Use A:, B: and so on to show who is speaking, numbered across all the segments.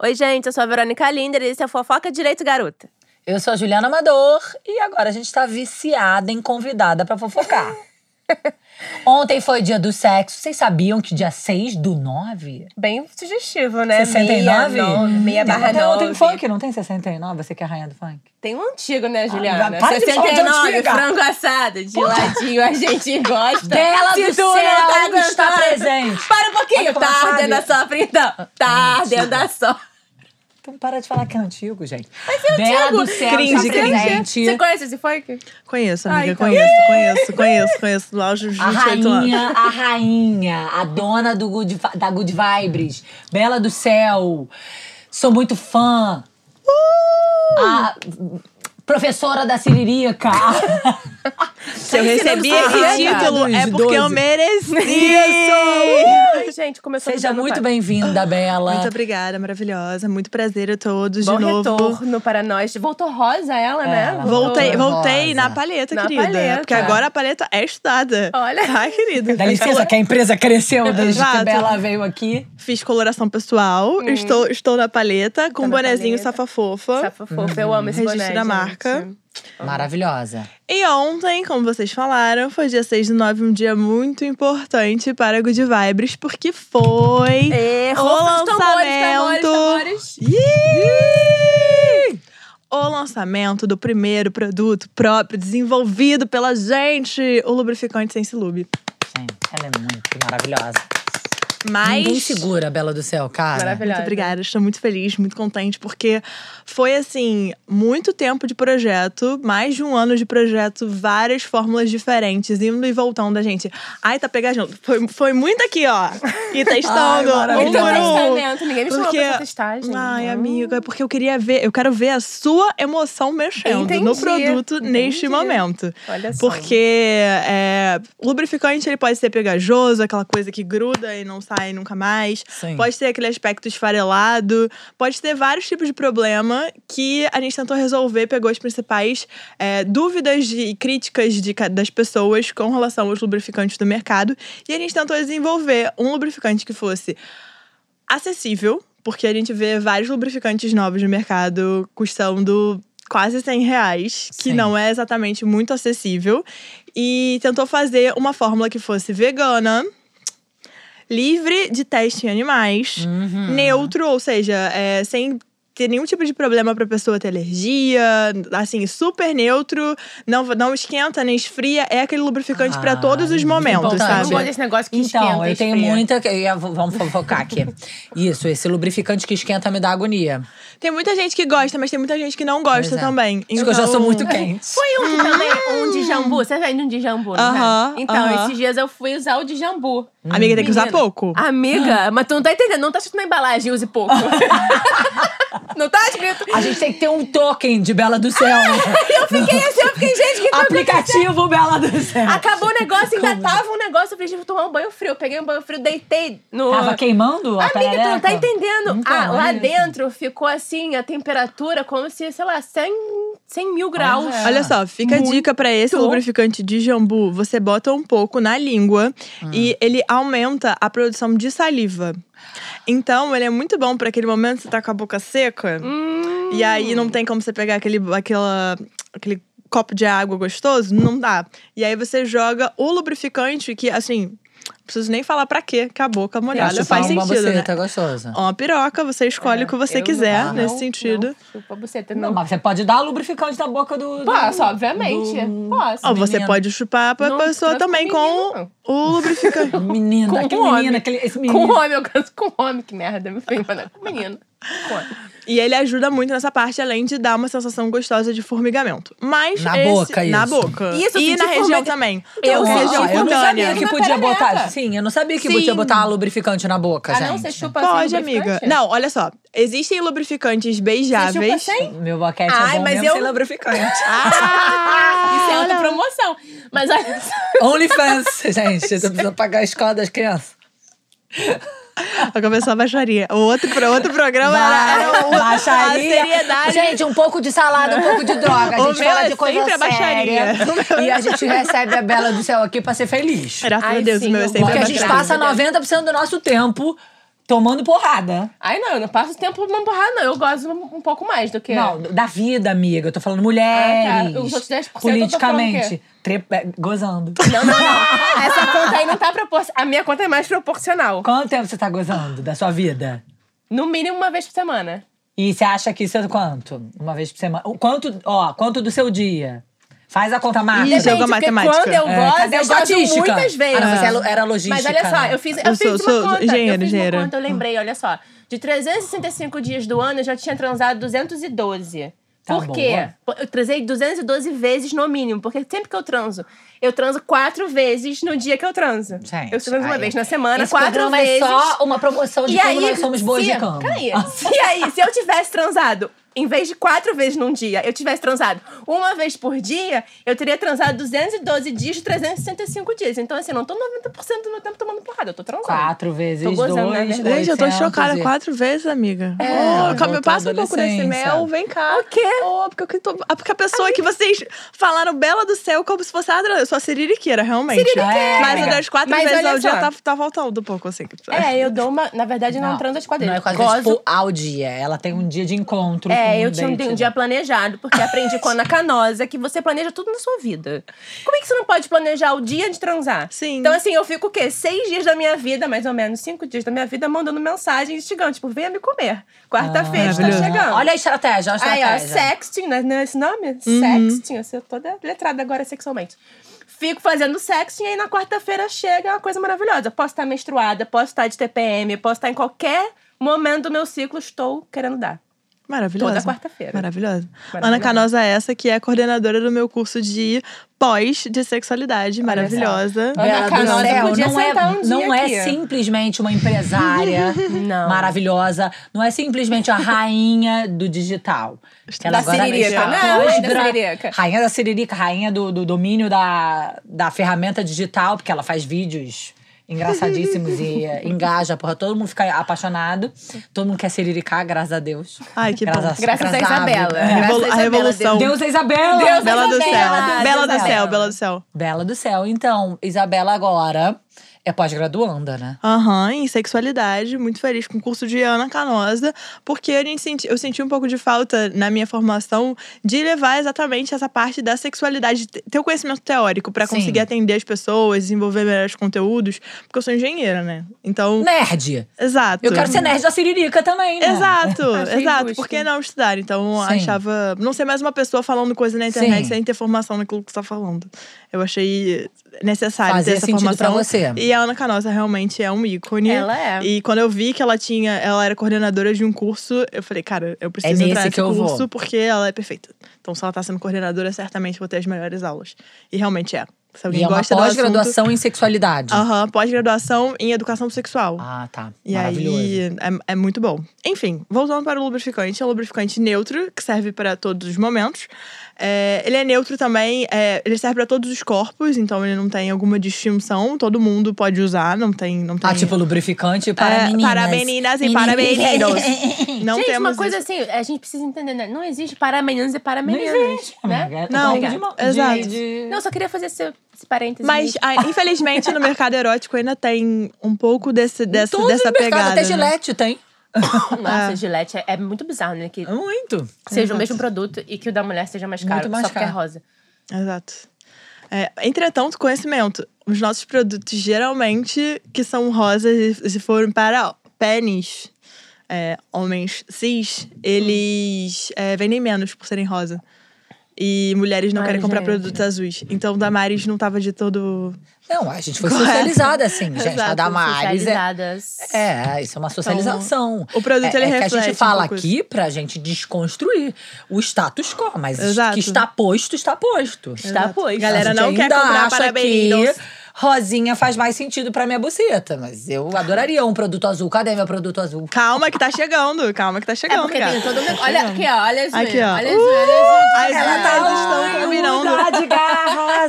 A: Oi, gente, eu sou a Verônica Linder e esse é o Fofoca Direito Garota.
B: Eu sou a Juliana Amador e agora a gente tá viciada em convidada pra fofocar. Ontem foi dia do sexo. Vocês sabiam que dia 6 do 9?
A: Bem sugestivo, né?
B: 69?
A: Meia, no- meia barra
B: Não,
A: nove.
B: tem funk, não tem 69? Você que é a rainha do funk.
A: Tem um antigo, né, Juliana?
B: Ah, falar de
A: 69,
B: antiga.
A: frango assado, de ladinho, a gente gosta.
B: Bela
A: Se
B: do céu,
A: tá
B: está presente.
A: Para um pouquinho, tá ardendo a
B: Fábio.
A: sopra então. Tá ardendo a sopra.
B: Então para de falar que é antigo, gente.
A: Mas é
B: Bela
A: antigo.
B: do céu,
C: Cringe, cringe.
B: presente.
A: Você conhece esse funk?
C: Conheço, amiga,
A: Ai, então.
C: conheço, conheço, conheço, conheço. Do auge
B: A
C: 28 anos.
B: rainha, a rainha, a dona do good, da Good Vibes, Bela do Céu. Sou muito fã.
A: Uh!
B: A professora da Siririca.
C: Se eu recebi
A: ensinando
C: esse título, é porque eu
B: 12.
C: mereci.
A: Ai, gente, começou
B: Seja muito bem-vinda, Bela.
C: Muito obrigada, maravilhosa. Muito prazer a todos
A: Bom
C: de novo.
A: retorno para nós. Voltou rosa ela, né?
B: Ela
A: Voltou-
C: Voltei,
B: Rosa.
C: voltei na palheta,
A: Na
C: querida.
A: palheta.
C: Porque agora a paleta é estudada.
A: Olha.
C: Tá, querida?
B: Dá licença que a empresa cresceu desde que
C: Exato.
B: Bela veio aqui.
C: Fiz coloração pessoal. Estou, estou na paleta com
A: Tá
C: um bonezinho
A: paleta.
C: safa fofa.
A: Safa fofa, eu amo esse
C: Registro
A: boné,
C: da
A: gente.
B: Maravilhosa.
C: E ontem, como vocês falaram, foi dia 6 do 9, um dia muito importante para Good Vibes, porque foi
A: É,
C: o
A: roupa de tambores, tambores,
C: lançamento. O lançamento do primeiro produto próprio desenvolvido pela gente, o lubrificante Sense Lube.
B: Gente, ela é muito maravilhosa.
C: Mas
B: Ninguém segura a Bela do Céu, cara.
A: Maravilhosa.
C: Muito obrigada, estou muito feliz, muito contente, porque foi assim, muito tempo de projeto, mais de um ano de projeto, várias fórmulas diferentes, indo e voltando a gente. Ai, tá pegando. Foi, foi muito aqui, ó. E testando.
B: Ai,
C: um por um.
A: ninguém me chamou
C: Porque-
A: pra essa testagem.
C: Ai,
A: Hum.
C: amiga, é porque eu queria ver, eu quero ver a sua emoção mexendo
A: Entendi,
C: no produto neste
A: entendi.
C: momento.
A: Olha só.
C: Porque é, lubrificante ele pode ser pegajoso, aquela coisa que gruda e não sai nunca mais.
B: Sim.
C: Pode ter aquele aspecto esfarelado. Pode ter vários tipos de problema que a gente tentou resolver, pegou as principais é, dúvidas e críticas de das pessoas com relação aos lubrificantes do mercado. E a gente tentou desenvolver um lubrificante que fosse acessível, porque a gente vê vários lubrificantes novos no mercado custando quase 100 reais, que
B: Sim.
C: não é exatamente muito acessível. E tentou fazer uma fórmula que fosse vegana, livre de teste em animais,
B: Uhum.
C: neutro, ou seja, é, sem ter nenhum tipo de problema pra pessoa ter alergia, assim, super neutro, não, não esquenta nem esfria, é aquele lubrificante pra
B: Ah,
C: todos os momentos,
B: importante.
A: Eu não
C: sabe?
A: gosto desse negócio que
B: Então,
A: esquenta,
B: eu tenho
A: esfria.
B: muita. que- eu ia- Vamos fofocar aqui. Isso, esse lubrificante que esquenta me dá agonia.
C: Tem muita gente que gosta, mas tem muita gente que não gosta
B: é.
C: também.
B: Acho que eu já sou
C: Então-
B: muito quente.
A: Foi um também, um de jambu. Você vende um de jambu, não
C: Aham,
A: é? Então,
C: aham.
A: esses dias eu fui usar o de jambu.
C: Amiga, tem que usar pouco.
A: Amiga, mas tu não tá entendendo. Não tá escrito na embalagem, use pouco. não tá escrito.
B: A gente tem que ter um token de Bela do Céu.
A: Eu fiquei assim, eu fiquei, gente, que tá
B: Aplicativo Bela do Céu.
A: Acabou o negócio, ainda tava um negócio. Eu falei, gente, vou tomar um banho frio. Eu peguei um banho frio, deitei no.
B: Tava queimando a
A: Amiga, tu não tá
B: perereca?
A: entendendo.
B: Então,
A: ah, lá
B: é isso.
A: dentro ficou assim, a temperatura como se, sei lá, 100, 100 mil graus.
B: é.
C: Olha só, fica a dica pra esse
A: Muito.
C: lubrificante de jambu. Você bota um pouco na língua e ele aumenta a produção de saliva. Então, ele é muito bom pra aquele momento que você tá com a boca seca.
A: Hum.
C: E aí não tem como você pegar aquele, aquela, aquele copo de água gostoso. Não dá. E aí você joga o lubrificante que, assim, preciso nem falar pra quê, que a boca molhada
B: Acho
C: faz
B: uma
C: sentido, né?
B: buceta gostosa.
C: Uma piroca, você escolhe o que você
A: É, Eu
C: quiser
A: não-
C: nesse
A: não-
C: sentido.
A: Não, chupa a buceta,
B: Não,
A: não.
B: mas você pode dar lubrificante na boca do. do-
A: Posso, obviamente.
B: do-
A: Posso.
C: Ou você
B: menino.
C: pode chupar pra
A: Não
C: pessoa também
A: com
C: com
A: menino,
C: o lubrificante.
B: Menino,
A: Com
B: aquele
A: um
B: menino,
A: homem.
B: aquele, esse
A: Com
B: menino.
A: homem, eu canso com homem. Que merda, meu filho. Com menino. Com homem.
C: E ele ajuda muito nessa parte, além de dar uma sensação gostosa de formigamento. Mas
B: Na
C: esse-
B: boca,
C: Na
B: isso.
C: boca.
A: Isso,
C: e na região
A: formiga-
C: também.
A: Eu
C: Na
A: senti
C: região
B: eu não
A: cutânea.
B: sabia que
A: Na
B: podia botar. Sim, eu não sabia que
C: Sim.
B: podia botar lubrificante na boca,
A: Ah,
B: gente.
A: não? Você chupa assim,
C: Pode, amiga. Não, olha só. Existem lubrificantes beijáveis.
A: Você chupa sem?
B: Meu boquete
A: Ai,
B: é bom
A: mas
B: mesmo
A: eu-
B: sem lubrificante.
C: Ah,
A: Isso é outra promoção. Mas olha só.
B: OnlyFans, gente. Você precisa pagar a escola das crianças.
C: Vai começar a baixaria. O outro, pro- outro programa era, era o-
B: baixaria.
C: a seriedade.
B: Gente, um pouco de salada, um pouco de droga. A gente fala
C: é
B: de coisa
C: sempre a baixaria.
B: séria. E a gente recebe a Bela do Céu aqui pra ser feliz.
C: Graças a Deus,
A: sim,
C: meu é sempre
B: Porque a gente passa 90% do nosso tempo tomando porrada.
A: Ai, não, eu não passo tempo numa porrada, não. Eu gosto um, um pouco mais do que.
B: Não, da vida, amiga. Eu tô falando
A: Ah,
B: mulheres.
A: tá. Os outros 10% eu tô falando o
B: Politicamente.
A: quê?
B: Tre- é, Gozando.
A: Não, não, não. Essa conta aí não tá proporcional. A minha conta é mais proporcional.
B: Quanto tempo você tá gozando da sua vida?
A: No mínimo uma vez por semana.
B: E você acha que isso é quanto? Uma vez por semana? Quanto, ó, quanto do seu dia? Faz a conta mágica.
C: Ih, joga matemática.
A: quando eu
B: É,
A: gosto,
B: a
A: eu gosto muitas vezes.
B: Ah, não, você era- logística,
A: Mas olha só,
B: né?
A: eu fiz, eu
C: Eu
A: fiz
C: sou-
A: uma
C: sou
A: conta.
C: engenheira,
A: eu fiz uma conta, eu lembrei, olha só. De 365 dias do ano, eu já tinha transado 212.
B: Tá
A: Por quê?
B: boa.
A: Eu transei 212 vezes no mínimo, porque sempre que eu transo, eu transo quatro vezes no dia que eu transo.
B: Gente,
A: eu transo uma vez na semana,
B: Esse
A: quatro vezes.
B: é só uma promoção de
A: E
B: como
A: aí,
B: nós somos boas
A: se,
B: de cama.
A: Peraí. E aí, se eu tivesse transado, em vez de quatro vezes num dia, eu tivesse transado uma vez por dia, eu teria transado 212 dias de 365 dias. Então, assim, eu não tô 90% do meu tempo tomando porrada, eu tô transando.
B: Quatro vezes
A: Tô gozando, né,
B: dois.
A: verdade?
C: Gente, eu tô
B: 800
C: chocada.
B: e-
C: Quatro vezes, amiga.
B: É,
C: oh, calma, passa um pouco desse mel, vem cá.
A: O quê?
C: Oh, porque, eu tô, ah, porque a pessoa que vocês falaram Bela do Céu como se fosse... Ah, eu sou a siririqueira, realmente.
B: Siririqueira.
C: Mas o das quatro
A: Mas
C: vezes ao dia tá, tá faltando um pouco, assim.
A: É, eu dou uma. Na verdade, não, transo as quadrilhas.
B: Não é quase
A: Gozo.
B: tipo ao dia. Ela tem um dia de encontro. com
A: É, eu tinha um, um
B: né?
A: dia planejado, porque aprendi com a Ana Canosa que você planeja tudo na sua vida. Como é que você não pode planejar o dia de transar?
C: Sim.
A: Então, assim, eu fico o quê? Seis dias da minha vida, mais ou menos, cinco dias da minha vida, mandando mensagem instigando, tipo, venha me comer. Quarta-feira está
C: maravilhoso.
A: chegando.
B: Olha a estratégia, olha a
A: Aí, ó,
B: estratégia.
A: sexting, né? Não é esse nome?
C: Uhum.
A: Sexting. Eu sou toda letrada agora sexualmente. Fico fazendo sexting e aí na quarta-feira chega uma coisa maravilhosa. Posso estar menstruada, posso estar de TPM, posso estar em qualquer momento do meu ciclo, estou querendo dar.
C: Maravilhosa.
A: Toda quarta-feira.
C: Maravilhosa.
A: Maravilhosa.
C: Ana Canosa é essa, que é coordenadora do meu curso de pós de sexualidade. Maravilhosa.
A: Ana Canosa
B: céu,
A: podia
B: não é,
A: um dia
B: não é
A: aqui.
B: simplesmente uma empresária
A: Não.
B: maravilhosa, não é simplesmente a rainha do digital.
A: Da Siririca. Não, rainha da Siririca.
B: Rainha da Siririca, rainha do, do domínio da, da ferramenta digital, porque ela faz vídeos engraçadíssimos e eh, engaja, porra. Todo mundo fica apaixonado. Todo mundo quer siriricar, graças a Deus.
C: Ai, que bom.
A: Graças a Isabela.
B: É.
A: Graças a
C: a
A: Isabela,
C: revolução.
B: Deus é Isabela!
A: Deus é
C: Bela do
A: Isabela,
C: céu.
A: Deus
C: Bela do
A: Isabela.
C: céu, Bela do céu.
B: Bela do céu. Então, Isabela agora é pós-graduanda, né?
C: Aham, em sexualidade, muito feliz com o curso de Ana Canosa, porque a gente senti, eu senti um pouco de falta na minha formação de levar exatamente essa parte da sexualidade, te- ter o conhecimento teórico pra
B: Sim.
C: conseguir atender as pessoas, desenvolver melhores conteúdos, porque eu sou engenheira, né? Então,
B: Nerd.
C: exato.
B: Eu quero ser nerd da Siririca também, né?
C: Exato, exato. Por que não estudar? Então,
B: Sim.
C: achava. Não ser mais uma pessoa falando coisa na internet
B: Sim.
C: sem ter formação naquilo que você tá falando. Eu achei necessário
B: Fazia
C: ter essa formação.
B: pra você.
C: E a Ana Canosa realmente é um ícone.
A: Ela é.
C: E quando eu vi que ela tinha, ela era coordenadora de um curso, eu falei, cara, eu preciso
B: É nesse
C: entrar nesse
B: eu vou.
C: curso porque ela é perfeita. Então, se ela tá sendo coordenadora, certamente vou ter as melhores aulas. E realmente é. Se alguém
B: E é uma pós-graduação em sexualidade.
C: Aham, pós-graduação em educação sexual.
B: Ah, tá.
C: E
B: Maravilhoso.
C: aí é, é muito bom. Enfim, voltando para o lubrificante, é um lubrificante neutro, que serve para todos os momentos. É, ele é neutro também, é, ele serve para todos os corpos, então ele não tem alguma distinção, todo mundo pode usar, não tem. Não tem
B: Ah, tipo lubrificante para
C: é,
B: meninas.
C: Para meninas e para meninos. Não
A: gente,
C: temos
A: uma coisa
C: isso.
A: assim, a gente precisa entender, né? Não existe para meninos e para meninas. Né?
C: Não,
B: tô de mo- de-
C: exato.
B: de-
A: Não, eu só queria fazer esse, esse parênteses.
C: Mas, ah, infelizmente, no mercado erótico ainda tem um pouco desse, dessa,
B: Todos
C: dessa
B: os mercados,
C: pegada.
B: até
C: né?
B: Gillette tem.
A: Nossa, Gillette é, é muito bizarro, né? Que
B: Muito.
A: seja o mesmo produto e que o da mulher seja mais caro,
B: Muito mais
A: só porque é
B: caro.
A: rosa.
C: Exato. É, entretanto, conhecimento. Os nossos produtos, geralmente, que são rosas, e se forem para pênis, é, homens cis, eles é, vendem menos por serem rosa. E mulheres não
A: Ai,
C: querem comprar
A: gente.
C: produtos azuis. Então, o Damaris não tava de todo.
B: Não, a gente foi
C: Correto.
B: socializada assim, gente.
C: Exato,
B: a Damares é,
A: Socializadas.
B: é, isso é uma socialização.
C: o produto,
B: é,
C: ele
B: é que a
C: reflete
B: gente
C: um
B: fala
C: pouco
B: aqui pra gente desconstruir o status quo, mas
C: Exato.
B: que está posto, está posto.
A: Está posto.
C: Galera,
B: A gente
C: não quer comprar
B: acha
C: para
B: que. Rosinha faz mais sentido pra minha buceta, mas eu adoraria um produto azul. Cadê meu produto azul?
C: Calma que tá chegando, calma que tá
A: É
C: chegando,
A: porque
C: cara.
A: tem todo mundo. Olha aqui, ó. Olha as
C: Aqui,
A: unhas.
C: ó.
A: Olha as unhas. Olha as unhas. Tá-
C: estão combinando.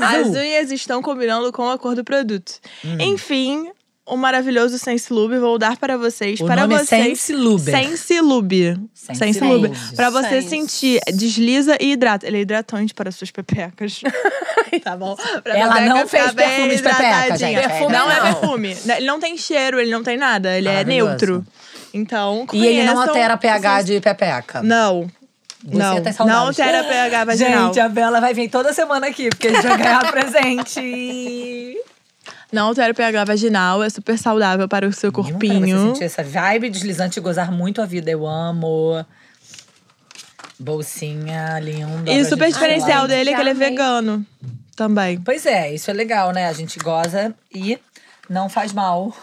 C: As unhas estão combinando com a cor do produto.
B: Hum.
C: Enfim, o maravilhoso Sense Lube. Vou dar para vocês.
B: O
C: para
B: nome é
C: vocês.
B: Sense Lube.
C: Sense Lube.
B: Sense
C: Sense
B: Lube.
C: Pra você
A: Sense.
C: sentir, desliza e hidrata. Ele é hidratante para suas pepecas. tá bom? Pra
B: Ela não fez perfume de pepeca, gente.
A: Perfume
C: não, é
A: não.
C: perfume. Ele não tem cheiro, ele não tem nada. Ele é neutro. Então,
B: E ele não altera pH de pepeca.
C: Não.
B: Você
C: não,
B: tá saudável.
C: não altera pH vaginal.
B: Gente, a Bela vai vir toda semana aqui, porque a gente vai ganhar presente.
C: Não altera pH vaginal, é super saudável para o seu
B: você
C: corpinho.
B: sentir essa vibe deslizante e gozar muito a vida. Eu amo. Bolsinha linda.
C: E o super diferencial
B: falar.
C: dele é que ele é vegano também.
B: Pois é, isso é legal, né? A gente goza e não faz mal.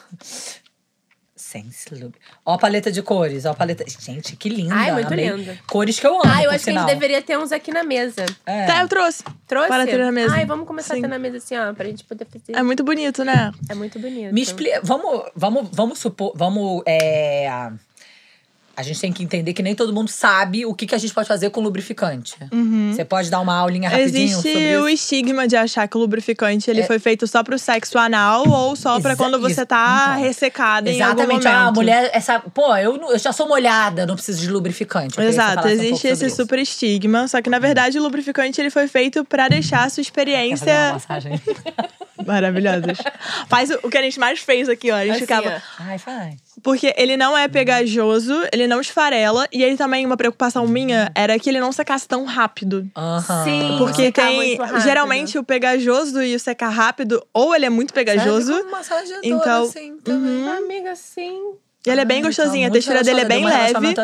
B: Sense Lube. Ó a paleta de cores, ó a paleta. Gente, que linda.
A: Ai, muito
B: amei.
A: linda.
B: Cores que eu amo,
A: Ah, eu
B: por
A: acho que a
B: sinal.
A: gente deveria ter uns aqui na mesa.
B: É.
C: Tá, eu trouxe.
A: Trouxe?
C: Para ter na mesa.
A: Ai, vamos começar
C: Sim.
A: a ter na mesa assim, ó, pra gente poder fazer.
C: É muito bonito, né?
A: É muito bonito.
B: Me explica. Vamos, vamos, vamos supor. Vamos. É, a gente tem que entender que nem todo mundo sabe o que, que a gente pode fazer com lubrificante. Você pode dar uma aulinha rapidinho
C: Existe
B: sobre
C: o
B: isso?
C: estigma de achar que o lubrificante ele
B: É.
C: foi feito só pro sexo anal ou só pra
B: Exa-
C: quando você tá
B: Então.
C: ressecada
B: Exatamente. Ah, a mulher, essa. Pô, eu, eu já sou molhada, não preciso de lubrificante.
C: Exato,
B: um
C: existe
B: sobre
C: esse
B: isso.
C: super estigma, só que na verdade o lubrificante ele foi feito pra deixar a sua
B: fazer uma
C: experiência
B: massagem?
C: maravilhosa. Faz o, o que a gente mais fez aqui, ó. A gente
A: Assim,
C: ficava.
A: ó.
B: Ai, faz.
C: Porque ele não é pegajoso, ele não esfarela, e ele também, uma preocupação minha, era que ele não secasse tão rápido.
B: Aham.
A: Sim.
C: Porque
A: secar
C: tem.
A: muito rápido.
C: Geralmente o pegajoso e o secar rápido, ou ele é muito pegajoso,
B: como massageador,
C: então-
B: assim, também.
A: Amiga, sim.
C: e ele é bem gostosinho, a textura dele é bem leve.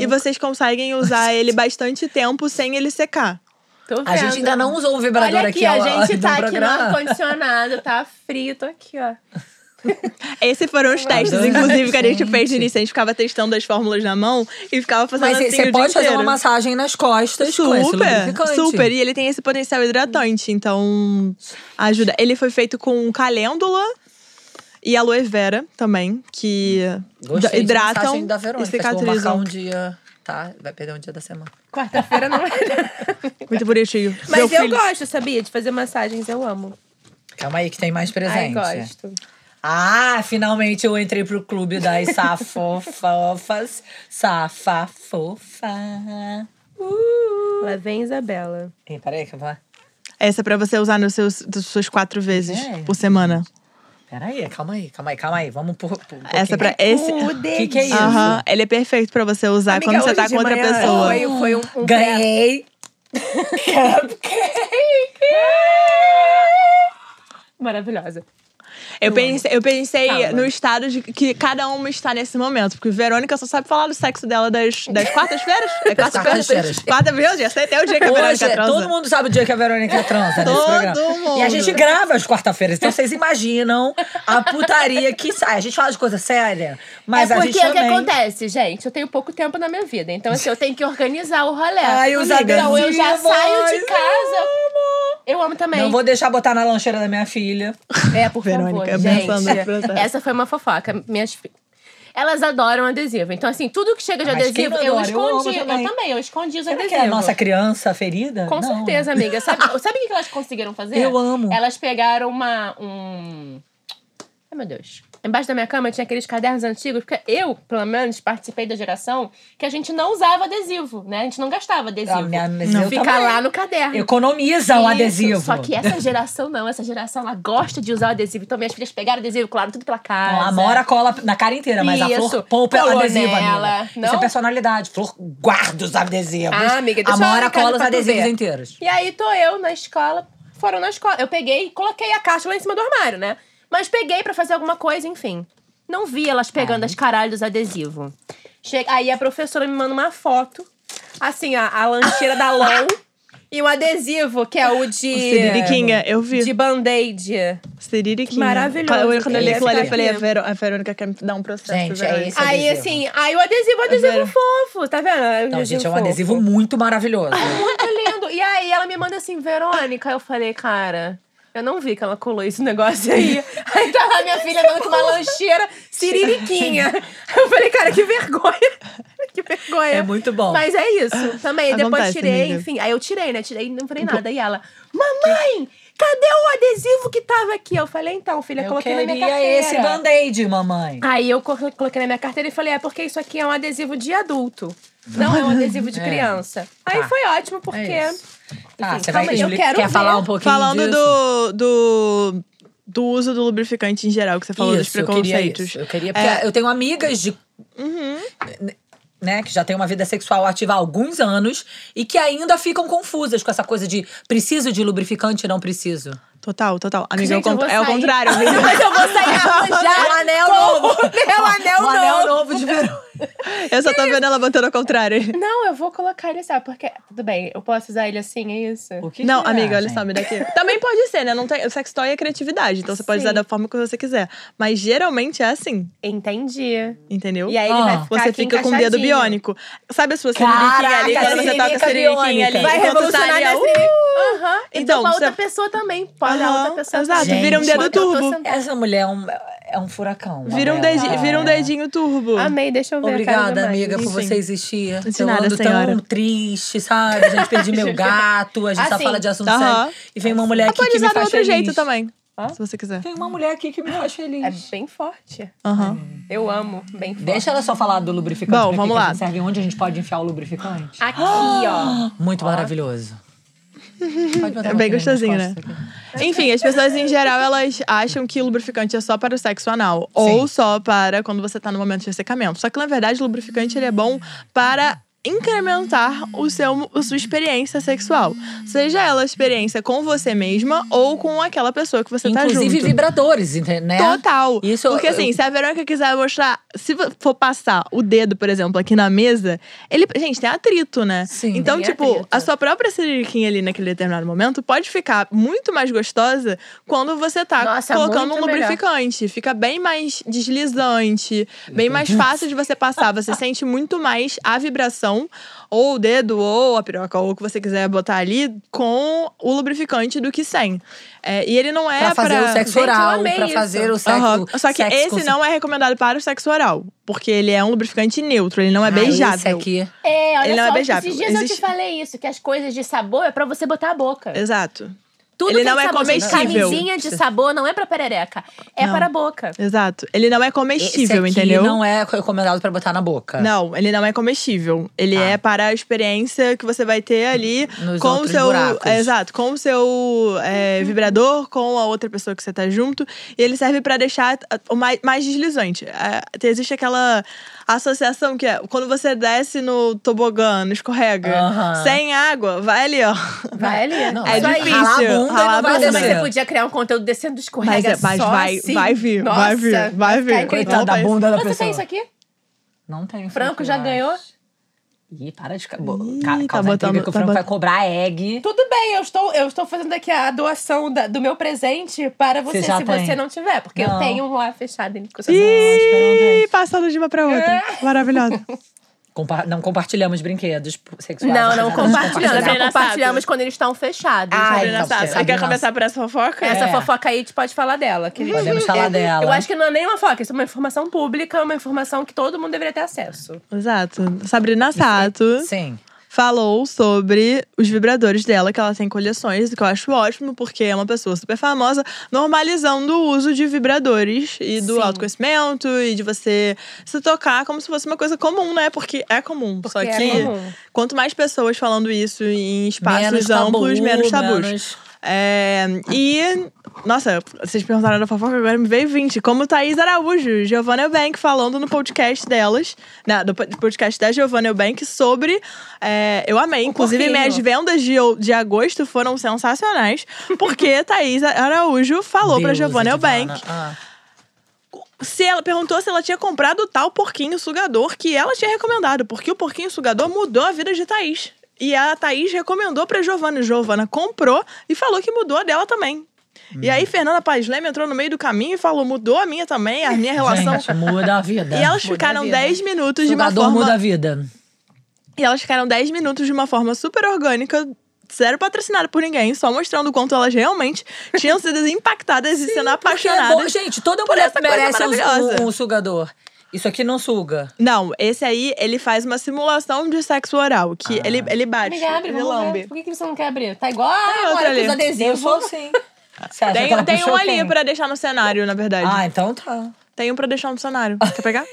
C: E vocês conseguem usar ele bastante tempo sem ele secar.
A: Tô vendo.
B: A gente ainda não usou o vibrador
A: Olha aqui,
B: aqui, ó,
A: a gente
B: do
A: tá aqui no ar-condicionado, tá frio, tô aqui, ó.
C: Esses foram os testes, inclusive, que a gente
B: gente.
C: fez no início. A gente ficava testando as fórmulas na mão e ficava fazendo
B: Mas
C: assim
B: você pode fazer uma massagem nas costas com esse
C: Super, super. E ele tem esse potencial hidratante, então ajuda. Ele foi feito com calêndula e aloe vera também, que
B: Gostei de
C: hidratam
B: massagem da
C: e
B: Verônica. marcar
C: cicatrizam.
B: um dia, tá? Vai perder um dia da semana.
A: Quarta-feira não é.
C: Muito bonitinho.
A: Mas
C: Meu
A: eu
C: filho-
A: gosto, sabia? De fazer massagens, eu amo.
B: Calma aí que tem mais
A: Ai,
B: presente.
A: gosto.
B: Ah, finalmente eu entrei pro clube das safofas. Safafofa.
A: Lá vem Isabela.
B: Ih, peraí que eu vou...
C: Essa é pra você usar nos seus, das suas quatro vezes
B: É.
C: por semana.
B: Peraí, calma aí, calma aí, calma aí. Vamos por, por um
C: Essa é pra
B: pouquinho.
C: esse.
A: O
B: Que que é isso?
C: Aham, ele é perfeito pra você usar
A: Amiga,
C: quando você tá com outra
A: manhã
C: pessoa.
A: Foi, foi um, um
B: Ganhei.
A: Maravilhosa.
C: Eu pensei, eu pensei
A: Calma.
C: no estado de que cada uma está nesse momento. Porque Verônica só sabe falar do sexo dela das, das quartas-feiras. É quartas-feiras? Quarta-feira, já sei até o dia que a Verônica
B: Hoje,
C: transa.
B: todo mundo sabe o dia que a Verônica transa nesse
C: Todo
B: programa.
C: mundo.
B: E a gente grava às quarta-feiras. Então vocês imaginam a putaria que sai. A gente fala de coisa séria, mas
A: é
B: a
A: porque
B: gente
A: o que
B: também...
A: acontece, gente? Eu tenho pouco tempo na minha vida. Então, assim, eu tenho que organizar o rolê.
B: Ai, os
A: Então, eu já saio de
B: eu
A: casa. Eu amo também.
B: Não vou deixar botar na lancheira da minha filha.
A: É, por
C: Verônica,
A: favor,
C: pensando no
A: gente.
C: processo.
A: Essa foi uma fofoca. Minhas filhas. Elas adoram adesivo. Então, assim, tudo que chega de
B: Ah, mas
A: adesivo, eu
B: adora? Eu
A: escondi. Eu
B: também.
A: também. eu escondi os
B: Será
A: adesivos.
B: que é a nossa criança ferida?
A: Com
B: Não.
A: certeza, amiga. Sabe, sabe o que elas conseguiram fazer?
B: Eu amo.
A: Elas pegaram uma. Um... Ai, meu Deus. Embaixo da minha cama tinha aqueles cadernos antigos, porque eu, pelo menos, participei da geração que a gente não usava adesivo, né? A gente não gastava adesivo.
B: Ah, minha- eu
A: Fica
B: também.
A: lá no caderno.
B: Economiza o
A: Isso,
B: adesivo.
A: Só que essa geração não. Essa geração, ela gosta de usar o adesivo. Então, minhas filhas pegaram adesivo, claro, tudo pela casa.
B: Não, a Mora cola na cara inteira, mas a
A: Isso.
B: Flor poupa o adesivo, amiga. Isso
A: Não?
B: é personalidade. Flor guarda os adesivos.
A: Ah, amiga,
B: a
A: deixa eu
B: Mora cola os adesivos inteiros.
A: E aí tô eu na escola, foram na escola. Eu peguei e coloquei a caixa lá em cima do armário, né? Mas peguei pra fazer alguma coisa, enfim. Não vi elas pegando as caralhos dos adesivos. Che- Aí a professora me manda uma foto, assim, a, a lancheira da LOL e o adesivo, que é o de.
C: Siririquinha, eu vi.
A: De band-aid.
C: Siririquinha.
A: Maravilhoso.
C: Quando, quando eu li aquilo ali, eu falei, a, Verô- a Verônica quer me dar um processo.
B: Gente, é esse
A: Aí,
B: adesivo.
A: assim, aí o adesivo, o adesivo fofo, tá vendo? O
B: Não, gente, é um
A: fofo.
B: adesivo muito maravilhoso.
A: Muito lindo. E aí ela me manda assim, Verônica. Eu falei, cara, eu não vi que ela colou esse negócio aí. Aí tá lá minha filha andando com uma lancheira siririquinha. Eu falei, cara, que vergonha. Que vergonha.
B: É muito bom.
A: Mas é isso. Também. Depois
C: Acontece,
A: tirei,
C: amiga.
A: enfim. Aí eu tirei, né? Tirei e não falei nada. E ela, mamãe, cadê o adesivo que tava aqui? Eu falei, então, filha,
B: Eu
A: coloquei na minha
B: queria
A: carteira.
B: esse band-aid, mamãe.
A: Aí eu co- coloquei na minha carteira e falei, é porque isso aqui é um adesivo de adulto. Não é um adesivo de
B: É.
A: criança. Aí
B: Tá.
A: foi ótimo, porque.
B: É isso. Tá,
A: Enfim,
B: você
A: calma
B: vai
A: eu quero
B: quer
A: ver.
B: falar um pouquinho
C: Falando
B: disso?
C: do, do, do uso do lubrificante em geral, que você falou dos
B: Isso, eu queria
C: preconceitos.
B: isso. Eu queria, porque
C: É.
B: eu tenho amigas de. Né, que já tem uma vida sexual ativa há alguns anos e que ainda ficam confusas com essa coisa de preciso de lubrificante não preciso.
C: Total, total. Amiga,
A: Gente,
C: é cont- é o contrário. amiga.
A: Mas eu vou sair arranjar
B: Um anel novo.
A: o Meu anel
B: um anel
A: novo.
B: novo de verão.
C: Eu só tô vendo ela botando ao contrário.
A: Não, eu vou colocar ele assim, porque. Tudo bem, eu posso usar ele assim, é isso?
B: O que
C: não,
B: que é,
C: amiga, olha
B: gente?
C: só, me daqui. Também pode ser, né? Não tem, o sextoy é criatividade, então você pode
A: Sim.
C: usar da forma que você quiser. Mas geralmente é assim,
A: Entendi.
C: entendeu?
A: E aí ele
B: Ah.
A: vai ficar
C: Você
A: aqui
C: fica com o dedo biônico. Sabe a sua siririquinha ali, quando você toca a siririquinha ali?
B: biônica.
A: Vai
C: tá
A: revolucionar
C: ali,
A: nessa.
C: ó,
A: Aham. Então,
C: Então,
A: pra outra
C: você-
A: pessoa também. Pode a outra pessoa
C: exato,
A: também.
C: vira um dedo turbo.
B: Essa mulher é um, é um furacão.
C: Vira um, dedinho, vira um dedinho turbo.
A: Amei, deixa eu ver.
B: Obrigada, amiga, por você existir.
C: De
B: eu
C: nada,
B: ando
C: senhora.
B: tão triste, sabe? A gente perdi meu gato, a gente só
A: Assim,
B: fala de assunto
C: aham.
B: sério. E vem uma mulher aqui
C: pode
B: que me
C: usar do
B: faz
C: outro
B: feliz.
C: jeito também,
A: Hã?
C: se você quiser.
B: Tem uma mulher aqui que me faz feliz.
A: É bem forte.
C: Aham.
A: Eu amo, bem forte.
B: Deixa ela só falar do lubrificante.
C: Bom, vamos
B: a
C: lá.
B: Serve onde a gente pode enfiar o lubrificante.
A: Aqui, ó.
B: Muito maravilhoso.
C: É bem gostosinho, né?
B: aqui.
C: Enfim, as pessoas em geral, elas acham que o lubrificante é só para o sexo anal. Ou só para quando você tá no momento de ressecamento. Só que, na verdade, o lubrificante ele é bom para incrementar o seu, a sua experiência sexual. Seja ela a experiência com você mesma ou com aquela pessoa que você tá
B: Inclusive
C: junto.
B: vibradores, ente- né?
C: Total.
B: Isso
C: Porque
B: eu-
C: assim, se a Verônica quiser mostrar. Se for passar o dedo, por exemplo, aqui na mesa, ele. Gente, tem atrito, né?
B: Sim.
C: Então, tipo,
A: atrito.
C: a sua própria siririquinha ali naquele determinado momento pode ficar muito mais gostosa quando você tá
A: Nossa,
C: colocando um
A: muito melhor.
C: lubrificante. Fica bem mais deslizante, bem mais fácil de você passar. Você sente muito mais a vibração, ou o dedo, ou a piroca, ou o que você quiser botar ali, com o lubrificante do que sem. É, e ele não é
B: Pra fazer
C: pra-
B: o sexo
A: Gente, eu
B: oral, pra
A: isso.
B: fazer o sexo.
C: Aham. Só que
B: sexo
C: esse não é recomendado para o sexo oral. Porque ele é um lubrificante neutro, ele não é
B: Ah,
C: beijável.
B: Esse aqui.
A: É, olha
C: Ele não
A: só,
C: é beijável.
A: esses dias eu
C: Existe-
A: te falei isso, que as coisas de sabor é pra você botar a boca.
C: Exato.
A: Tudo
C: ele
A: que
C: não é
A: sabor,
C: comestível.
A: Camisinha de sabor não é pra perereca, é
C: Não.
A: para a boca.
C: Exato. Ele não é
B: Esse
C: comestível,
B: aqui
C: entendeu?
B: não é recomendado pra botar na boca.
C: Não, ele não é comestível. Ele
B: Ah.
C: é para a experiência que você vai ter ali
B: Nos
C: com o seu.
B: buracos.
C: é, exato, com o seu é, vibrador, com a outra pessoa que você tá junto. E ele serve para deixar mais, mais deslizante. É, existe aquela associação que é quando você desce no tobogã, no escorrega,
B: Aham.
C: sem água, vai ali, ó.
A: Vai ali.
B: Não,
C: É difícil.
B: Ralar a bunda.
A: Mas você podia criar um conteúdo descendo do
C: Mas,
A: escorrega
C: é- mas
A: só
C: vai,
A: assim.
C: vai vir,
A: Nossa,
C: vai vir, vai vir.
B: Coitada da bunda da
A: Você
B: pessoa.
A: tem isso aqui?
B: Não tem.
A: Franco já ganhou?
B: Ih, para de... Ca...
C: Ih,
B: Ca...
C: tá botando-
B: que o
C: tá
B: Franco vai cobrar egg.
A: Tudo bem, eu estou, eu estou fazendo aqui a doação da- do meu presente para você,
B: Você
A: se
B: tem?
A: você não tiver. Porque
B: Não.
A: eu tenho um lá fechado. em-
C: Ih, passando de uma pra outra. Maravilhosa.
B: Compa- Não compartilhamos brinquedos sexuais.
A: Não, não compartilhamos.
C: compartilhar.
A: Só compartilhamos quando eles estão fechados.
B: Ah,
C: Sabrina
B: então,
C: Sato,
B: você-
C: quer começar por essa fofoca?
A: Essa
B: É.
A: fofoca aí, a gente pode falar dela. Que
B: Podemos falar dela.
A: Eu acho que não é nem uma fofoca, isso é uma informação pública, uma informação que todo mundo deveria ter acesso.
C: Exato. Sabrina Sato
B: Sim.
C: Falou sobre os vibradores dela, que ela tem coleções, que eu acho ótimo, porque é uma pessoa super famosa, normalizando o uso de vibradores e do
A: Sim.
C: autoconhecimento e de você se tocar como se fosse uma coisa comum, né? Porque é comum. Só
A: Porque é
C: que
A: comum.
C: quanto mais pessoas falando isso em espaços
B: Menos tabu,
C: amplos, menos tabus.
B: menos-
C: É, e, nossa, vocês perguntaram da fofoca, agora me veio 20. Como Thaís Araújo, Giovanna Eubank, falando no podcast delas, na, do po- podcast da Giovanna Eubank, sobre. é, eu amei. Inclusive, minhas vendas de, de agosto foram sensacionais, porque Thaís Araújo falou pra
B: Deus,
C: Giovanna
B: Giovanna.
C: Eubank
B: Ah.
C: se ela perguntou se ela tinha comprado o tal porquinho sugador que ela tinha recomendado, porque o porquinho sugador mudou a vida de Thaís. E a Thaís recomendou pra Giovana. Giovana comprou e falou que mudou a dela também. E
B: Hum.
C: aí, Fernanda Paz Leme entrou no meio do caminho e falou: mudou a minha também, a minha relação.
B: Gente, muda a vida.
C: E elas
A: Muda
C: ficaram
A: vida.
C: 10 minutos de uma forma.
B: muda a vida.
C: E elas ficaram 10 minutos de uma forma super orgânica, zero patrocinada por ninguém, só mostrando o quanto elas realmente tinham sido impactadas e sendo
B: Porque é
C: apaixonadas.
B: bom, gente, toda
C: por
B: mulher merece um- um sugador. Isso aqui não suga.
C: Não, esse aí, ele faz uma simulação de sexo oral, que
B: Ah.
C: ele, ele bate,
A: Amiga, abre,
C: ele lambe.
A: Por que, que você não quer abrir? Tá igual
C: outra
A: agora com
C: ali.
A: os adesivos.
B: Eu sou assim. Você acha que
C: Tem, tem um ali
B: quem?
C: pra deixar no cenário, na verdade.
B: Ah, então tá.
C: Tem um pra deixar no cenário. Quer pegar?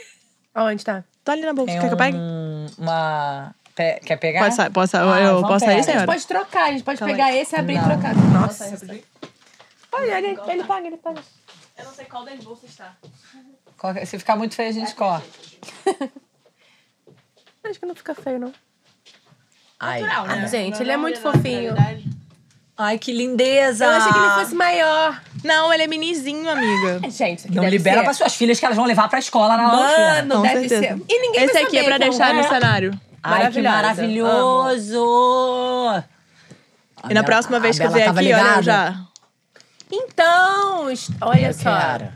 A: Aonde tá?
C: Tá ali na bolsa.
B: Tem
C: Quer que eu pegue?
B: um, uma... pe- Quer pegar?
C: Pode posso- eu-
B: Ah,
C: eu posso sair,
A: A gente
C: senhora?
A: pode trocar, a gente pode
C: Calma
A: pegar
C: aí.
A: esse, abrir
B: Não.
A: e trocar. Nossa. Olha, ele, ele paga, ele paga.
C: Eu não sei qual das bolsas tá.
B: Qualquer- Se ficar muito feio, a gente corta.
A: Acho que não fica feio, não.
B: Ai,
A: Ah, gente, ele é muito fofinho.
B: ai, que lindeza!
A: Eu achei que ele fosse maior.
C: Não, ele é minizinho, amiga.
A: Gente, isso aqui
B: Não
A: deve
B: libera
A: ser...
B: para suas filhas que elas vão levar pra escola na lancheira.
A: Mano,
C: Com
A: deve
C: certeza.
A: ser. E ninguém
C: Esse
A: vai
C: aqui é
A: como
C: deixar no
A: é.
C: cenário.
B: Ai, que maravilhoso!
C: E na próxima vez que eu vier aqui, olha, eu já.
A: Então, olha
B: Eu
A: só.
B: quero.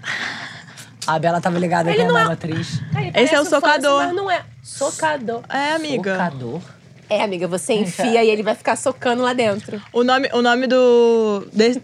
B: A Bela tava ligada
A: Ele
B: que é
A: não é-
B: atriz.
A: Aí,
C: Esse é o socador.
A: fãs, mas não é. Socador.
C: É, amiga.
B: Socador.
A: É, amiga, você enfia e ele vai ficar socando lá dentro.
C: O nome, o nome do. Desse,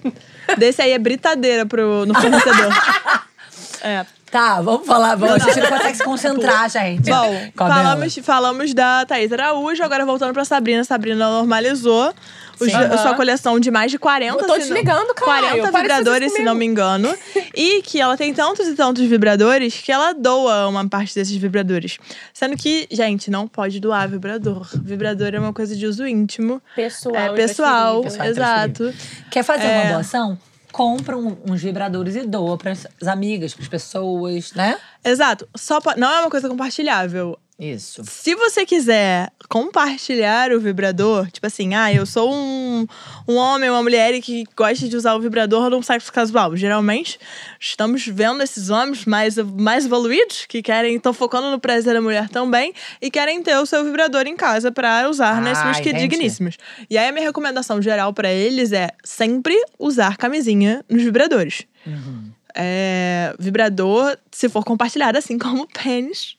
C: desse aí é britadeira pro, no fornecedor. é.
B: Tá, vamos falar. Vamos. A gente não consegue se concentrar, gente.
C: Bom, falamos, falamos da Thaís Araújo, agora voltando pra Sabrina. Sabrina normalizou os- a sua coleção de mais de 40,
A: Eu tô te ligando, caralho.
C: 40
A: Para de fazer
C: vibradores, se não me engano. e que ela tem tantos e tantos vibradores que ela doa uma parte desses vibradores. Sendo que, gente, não pode doar vibrador. Vibrador é uma coisa de uso íntimo.
A: Pessoal.
C: é pessoal,
A: transferível.
C: exato.
B: Quer fazer
C: É.
B: uma doação? Compra um- uns vibradores e doa pras amigas, pras pessoas, né?
C: Exato. Só po- não é uma coisa compartilhável.
B: Isso.
C: Se você quiser compartilhar o vibrador, tipo assim, ah, eu sou um, um homem, uma mulher que gosta de usar o vibrador num sexo casual. Geralmente, estamos vendo esses homens mais, mais evoluídos que querem, estão focando no prazer da mulher também e querem ter o seu vibrador em casa para usar
B: Ah,
C: nesses que
B: entendi.
C: digníssimos. E aí, a minha recomendação geral para eles é sempre usar camisinha nos vibradores.
B: Uhum.
C: É, vibrador, se for compartilhado, assim como pênis,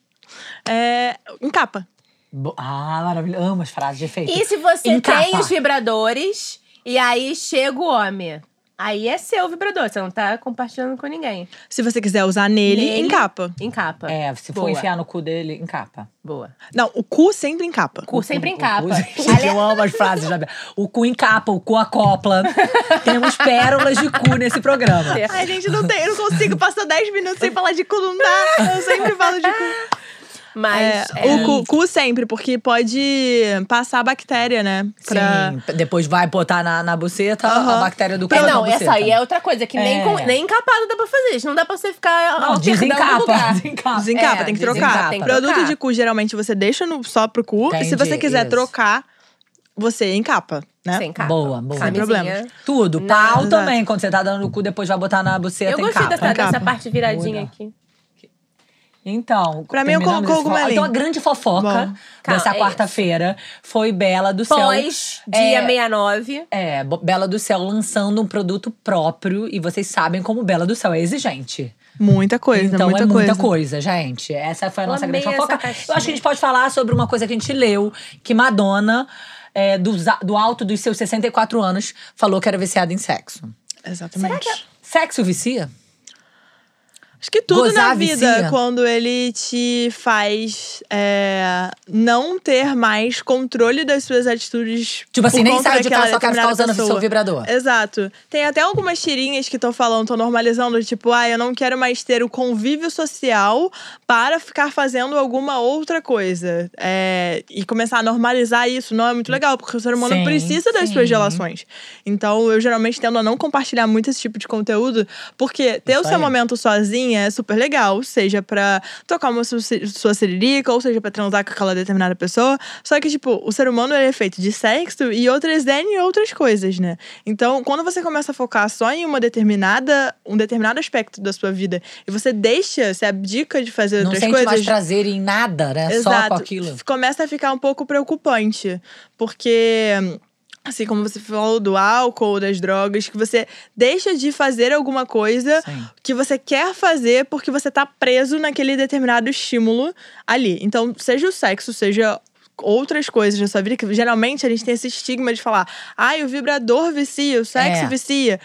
C: é, em capa.
B: Bo- Ah, maravilhoso. Amo as frases de efeito.
A: E se você
B: Encapa.
A: tem os vibradores e aí chega o homem? Aí é seu vibrador, você não tá compartilhando com ninguém.
C: Se você quiser usar nele,
A: Nele.
C: em capa.
A: Em capa.
B: É, se for
A: Boa.
B: enfiar no cu dele, encapa.
A: Boa.
C: Não, o cu sempre em capa.
A: Cu sempre em
B: O
A: capa.
B: cu- Gente, eu amo as frases Bela. O cu encapa, o cu acopla. Temos pérolas de cu nesse programa.
C: Ai, gente, não tem, eu não consigo passar 10 minutos sem falar de cu, não dá. Eu sempre falo de cu.
A: Mas.
C: É,
A: é,
C: O cu, cu sempre, porque pode passar bactéria, né? Pra...
B: Sim, depois vai botar na, na buceta
C: Aham.
B: a bactéria do cu
A: É, não, essa aí é outra coisa, que nem,
B: É.
A: com, nem encapado dá pra fazer. Isso não dá pra você ficar
B: Não, desencapa.
A: lugar.
B: Desencapa.
C: Desencapa,
A: É,
C: tem que
B: desencapa.
C: trocar.
A: Tem que
C: Produto
A: trocar.
C: de cu, geralmente, você deixa no, só pro cu. e se
B: Entendi,
C: você quiser
B: isso.
C: trocar, você encapa, né?
A: Sem capa.
B: Boa, boa.
C: Sem problemas.
B: Tudo.
A: Não,
B: Pau
C: exato.
B: também. Quando você tá dando no cu, depois vai botar na buceta
A: Eu gostei
B: capa.
A: dessa, dessa parte viradinha
B: Muda.
A: aqui.
B: Então,
C: Pra mim, eu
B: terminamos
C: coloco
B: esse fo-
C: cogumelinho.
B: Então, a grande fofoca
C: Bom.
B: dessa
A: Calma, é
B: quarta-feira foi Bela do Céu.
A: Pós, dia
B: É,
A: 69.
B: É, Bela do Céu lançando um produto próprio. E vocês sabem como Bela do Céu é exigente.
C: Muita coisa,
B: então
C: muita
B: é muita
C: coisa.
B: coisa, gente. Essa foi a nossa
A: amei
B: grande fofoca. Eu acho que a gente pode falar sobre uma coisa que a gente leu, que Madonna, é, do, do alto dos seus 64 anos, falou que era viciada em sexo.
C: Exatamente.
B: Sexo vicia?
C: Acho que tudo
B: Gozar
C: na vida, quando ele te faz é, não ter mais controle das suas atitudes.
B: Tipo assim, nem sai de casa, só quer ficar usando o seu vibrador.
C: Exato. Tem até algumas tirinhas que estão falando, estão normalizando, tipo, ah, eu não quero mais ter o convívio social para ficar fazendo alguma outra coisa. É, e começar a normalizar isso não é muito legal, porque o ser humano
B: Sim,
C: precisa das
B: sim.
C: suas relações. Então, eu geralmente tendo a não compartilhar muito esse tipo de conteúdo, porque ter
B: Isso
C: o seu
B: aí.
C: momento sozinha é super legal, seja pra tocar uma su- sua siririca, ou seja pra transar com aquela determinada pessoa. Só que, tipo, o ser humano é feito de sexo e outras N outras coisas, né? Então, quando você começa a focar só em uma determinada, um determinado aspecto da sua vida e você deixa, se abdica de fazer
B: Não
C: outras
B: sente
C: coisas.
B: mais prazer em nada, né? Só
C: Exato.
B: com aquilo.
C: Começa a ficar um pouco preocupante. Porque, assim como você falou do álcool, das drogas, que você deixa de fazer alguma coisa
B: Sim.
C: que você quer fazer porque você tá preso naquele determinado estímulo ali. Então, seja o sexo, seja outras coisas na sua vida, que geralmente a gente tem esse estigma de falar, ai, o vibrador vicia, o sexo
B: É.
C: vicia.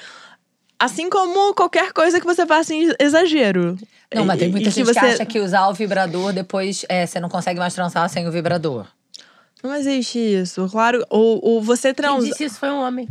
C: Assim como qualquer coisa que você faça em exagero.
B: Não, mas tem muita
C: e
B: gente que, acha que usar o vibrador depois é, você não consegue mais transar sem o vibrador.
C: Não existe isso. Claro, ou, ou você
A: Quem
C: transa.
A: disse isso foi um homem.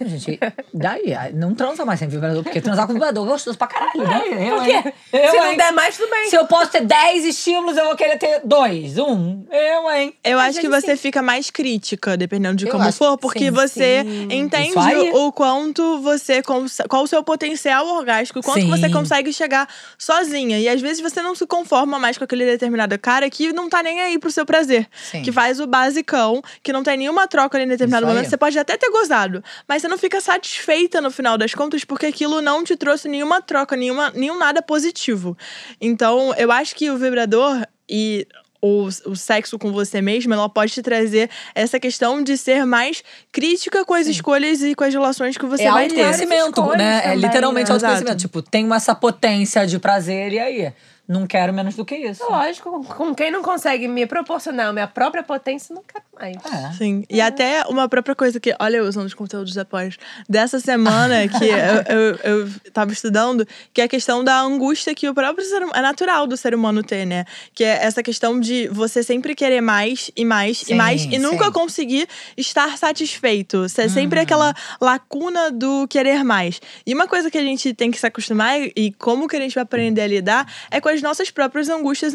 B: Gente, daí, aí não transa mais sem vibrador, porque transar com vibrador é gostoso pra caralho, né? Eu,
A: Por quê?
B: hein? Eu,
A: Se não
B: hein?
A: der mais, tudo bem.
B: Se eu posso ter 10 estímulos, eu vou querer ter dois. Um. Eu, hein?
C: Eu
A: Às
C: acho que você
A: sim.
C: fica mais crítica, dependendo de
B: Eu
C: como
B: acho
C: for,
B: que
C: porque
B: sim,
C: você
A: sim.
C: entende
B: aí.
C: o quanto você. Qual o seu potencial orgástico, o quanto
B: Sim.
C: você consegue chegar sozinha. E às vezes você não se conforma mais com aquele determinado cara que não tá nem aí pro seu prazer.
B: Sim.
C: Que faz o basicão, que não tem nenhuma troca ali em determinado
B: Isso aí.
C: momento. Você pode até ter gozado, mas você não fica satisfeita no final das contas, porque aquilo não te trouxe nenhuma troca, nenhuma, nenhum nada positivo. Então, eu acho que o vibrador e o, o sexo com você mesma, ela pode te trazer essa questão de ser mais crítica com as escolhas e com as relações que você
B: é
C: vai ter.
B: autoconhecimento,
A: escolhas
B: né? é
A: também,
B: literalmente
A: né?
B: autoconhecimento.
C: Exato.
B: Tipo, tenho essa potência de prazer e aí? Não quero menos do que isso.
A: Lógico, com- quem não consegue me proporcionar a minha própria potência, não quero mais.
B: É.
C: Sim. E até uma própria coisa que, olha, eu usando os conteúdos depois dessa semana que eu, eu, eu tava estudando, que é a questão da angústia que o próprio ser humano, é natural do ser humano ter, né? Que é essa questão de você sempre querer mais e mais
B: Sim,
C: e mais e nunca
B: sim.
C: conseguir estar satisfeito. Você é sempre
B: Uhum.
C: aquela lacuna do querer mais. E uma coisa que a gente tem que se acostumar e como que a gente vai aprender a lidar é com as nossas próprias angústias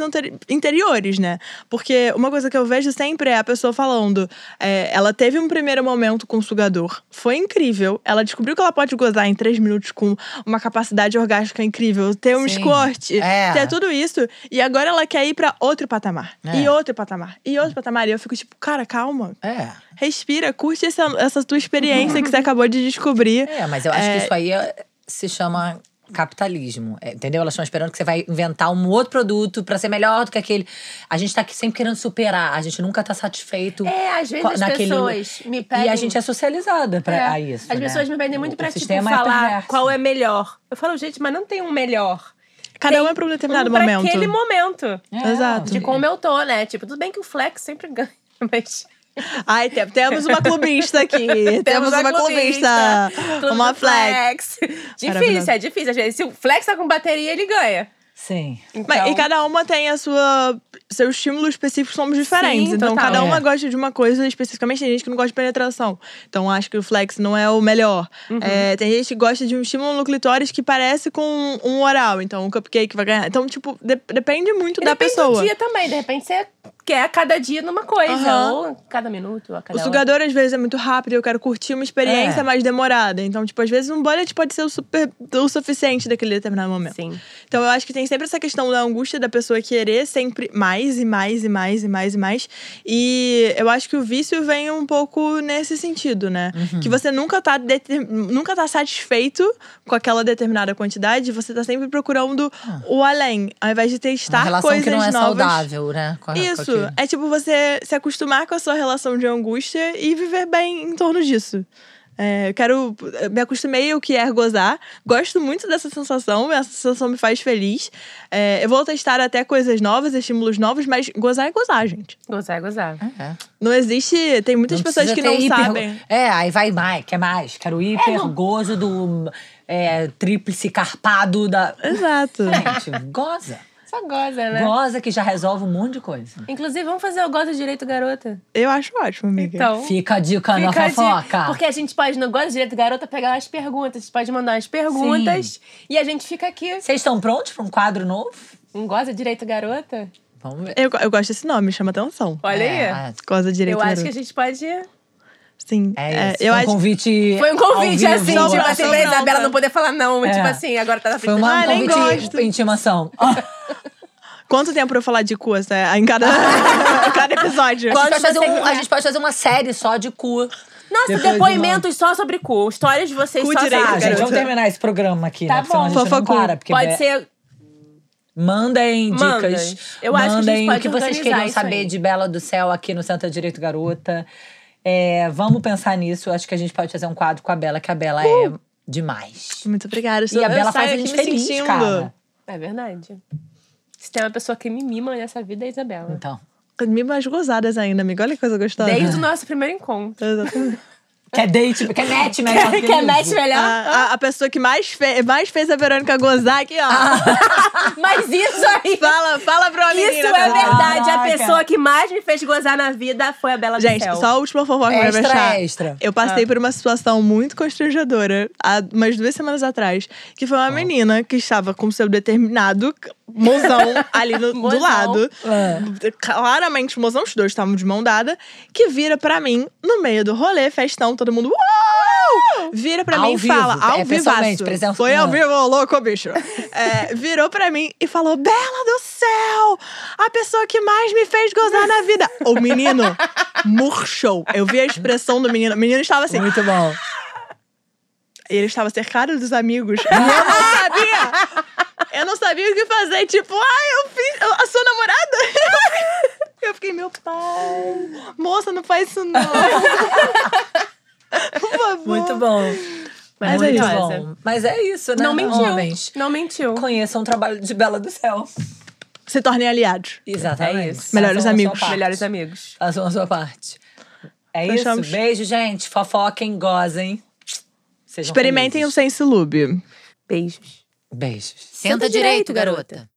C: interiores, né? Porque uma coisa que eu vejo sempre é a pessoa falando, é, ela teve um primeiro momento com o sugador, foi incrível, ela descobriu que ela pode gozar em três minutos com uma capacidade orgástica incrível, ter um
B: Sim.
C: squirt,
B: É.
C: ter tudo isso, e agora ela quer ir pra outro patamar,
B: É.
C: e outro patamar, e outro patamar, e eu fico tipo, cara, calma,
B: É.
C: respira, curte essa, essa tua experiência que você acabou de descobrir.
B: É, mas eu acho
C: É.
B: que isso aí é- se chama capitalismo, é, entendeu? Elas estão esperando que você vai inventar um outro produto pra ser melhor do que aquele. A gente tá aqui sempre querendo superar, a gente nunca tá satisfeito.
A: É, às vezes
B: naquele-
A: pessoas me pedem.
B: E a gente é socializada pra
A: É.
B: a isso.
A: As
B: né?
A: pessoas me pedem muito
B: O
A: pra, tipo,
B: é
A: falar
B: perverso.
A: qual é melhor. Eu falo, gente, mas não tem um melhor.
C: Cada
A: Tem
C: um é pra um determinado
A: um pra
C: momento.
A: aquele momento.
B: É,
C: Exato.
A: De como eu tô, né? Tipo, tudo bem que o flex sempre ganha, mas...
C: Ai, te- temos uma clubista aqui. temos
A: a
C: uma clubista.
A: Clube
C: Uma
A: do
C: flex.
A: Difícil, é difícil. Às vezes, se o flex tá com bateria, ele ganha.
B: Sim.
A: Então,
C: Mas- e cada uma tem a sua. Seu estímulo específico somos diferentes.
A: Sim,
C: então,
A: total.
C: cada uma
B: É.
C: gosta de uma coisa especificamente. Tem gente que não gosta de penetração. Então, acho que o flex não é o melhor.
A: Uhum.
C: É, tem gente que gosta de um estímulo no clitóris que parece com um oral. Então, um cupcake vai ganhar. Então, tipo, de- depende muito
A: e
C: da
A: depende
C: pessoa.
A: do dia também. De repente, você quer a cada dia numa coisa.
C: Aham.
A: Ou cada minuto, ou a cada
C: O
A: hora.
C: sugador, às vezes, é muito rápido e eu quero curtir uma experiência
B: É.
C: mais demorada. Então, tipo, às vezes um bullet pode ser o, super, o suficiente daquele determinado momento.
A: Sim.
C: Então, eu acho que tem sempre essa questão da angústia da pessoa querer sempre mais e mais e mais e mais e mais. E eu acho que o vício vem um pouco nesse sentido, né?
B: Uhum.
C: Que você nunca tá, nunca tá satisfeito com aquela determinada quantidade, você tá sempre procurando o além, ao invés de
B: Uma
C: testar
B: relação
C: coisas
B: que não é
C: novas.
B: saudável, né? Com a- com
C: Isso, é tipo você se acostumar com a sua relação de angústia e viver bem em torno disso. É, eu quero. eu Me acostumei ao que é gozar. Gosto muito dessa sensação. Essa sensação me faz feliz. É, eu vou testar até coisas novas, estímulos novos, mas gozar é gozar, gente.
A: Gozar, gozar.
B: É.
C: Não existe. Tem muitas
B: Não
C: pessoas que não
B: hiper-
C: sabem.
B: É, aí vai mais, quer mais. Quero hiper gozo do é, tríplice carpado da.
C: Exato.
B: Gente, goza.
A: Só goza, né?
B: Goza que já resolve um monte de coisa.
A: Inclusive, vamos fazer o Goza Direito Garota.
C: Eu acho ótimo, amiga.
A: Então.
B: Fica a dica na
A: Fica de-
B: fofoca.
A: Porque a gente pode, no Goza Direito Garota, pegar as perguntas. A gente pode mandar as perguntas e a gente fica aqui.
B: Vocês estão prontos para um quadro novo?
A: Um Goza Direito Garota?
B: Vamos ver.
C: Eu, eu gosto desse nome, chama atenção.
A: Olha
B: É,
A: aí.
B: ah,
C: Goza direito.
A: Eu acho que a gente pode.
C: Sim.
B: É isso.
C: eu
B: Foi um
C: acho
B: convite.
A: Foi um convite,
B: ao
A: assim,
B: vivo.
A: tipo assim, pra. Isabela não poder falar não.
B: É.
A: Tipo assim, agora tá na frente
B: Foi uma
C: Ah, nem
B: convite
C: gosto.
B: intimação.
C: Quanto tempo pra eu falar de cu essa- em cada, cada episódio?
B: A gente, pode fazer um- a gente pode fazer uma série só de cu.
A: Nossa,
B: Depois de
A: depoimentos só sobre cu. Histórias de vocês
C: Cu
A: só
C: direito,
B: Ah,
A: sobre
B: gente,
C: garota.
B: vamos terminar esse programa aqui,
A: Tá
B: né? Porque senão
A: bom.
B: a gente
C: Fofocu.
B: para. Porque
A: Pode
B: be-
A: ser.
B: Mandem dicas.
A: Eu acho que a gente
B: Mandem
A: pode
B: o que vocês queriam saber
A: aí.
B: de Bela do Céu aqui no Santa Direito Garota. É, vamos pensar nisso. Acho que a gente pode fazer um quadro com a Bela, que a Bela é demais.
C: Muito obrigada.
B: E a Bela faz a gente
C: me
B: feliz,
C: sentindo.
B: cara.
A: É verdade. Se tem uma pessoa que me mima nessa vida, é a Isabela.
B: Então.
C: Me mais gozadas ainda, amiga. Olha que coisa gostosa.
A: Desde o nosso primeiro encontro.
C: Exatamente.
B: Quer date, quer match melhor.
A: Quer, quer match melhor?
C: A, a- a pessoa que mais, fe- mais fez a Verônica gozar aqui, ó.
A: Mas isso aí.
C: Fala, fala pra uma menina.
A: Isso é
C: Fernanda.
A: verdade. A
B: Caraca.
A: pessoa que mais me fez gozar na vida foi a Bela do
C: Gente,
A: Céu.
C: só a última fofoca pra
B: Extra,
C: fechar.
B: extra.
C: Eu passei por uma situação muito constrangedora há umas duas semanas atrás, que foi uma menina que estava com seu determinado mozão ali no- do
A: Mozão.
C: lado.
B: Ah.
C: Claramente, mozão, os dois estavam de mão dada, que vira pra mim no meio do rolê, festão, todo mundo. Vira pra
B: Ao
C: mim e
B: vivo,
C: fala, ao
B: é,
C: vivaço. Foi ao vivo, louco, bicho. É, virou pra mim e falou: Bela do céu! A pessoa que mais me fez gozar na vida. O menino murchou. Eu vi a expressão do menino. O menino estava assim.
B: Muito bom.
C: E ele estava cercado dos amigos. E eu não sabia. Eu não sabia o que fazer. Tipo, ai, eu fiz. eu- a sua namorada? Eu fiquei, meu pai. Moça, não faz isso não. Por favor.
B: Muito bom.
C: Mas é
B: Muito
C: isso.
B: bom. Mas é isso, né?
A: Não mentiu.
B: Homens.
A: Não mentiu.
B: Conheçam o trabalho de Bela do Céu.
C: Se tornem aliados.
B: Exatamente.
A: É isso.
C: Melhores
B: Façam
C: amigos.
A: Melhores amigos.
B: Façam a sua parte. É
C: Fechamos.
B: isso. Beijo, gente. Fofoquem, gozem. Sejam
C: Experimentem o
B: felizes.
C: Sense Lube.
A: Beijos.
B: Beijos.
D: Senta direito, garota.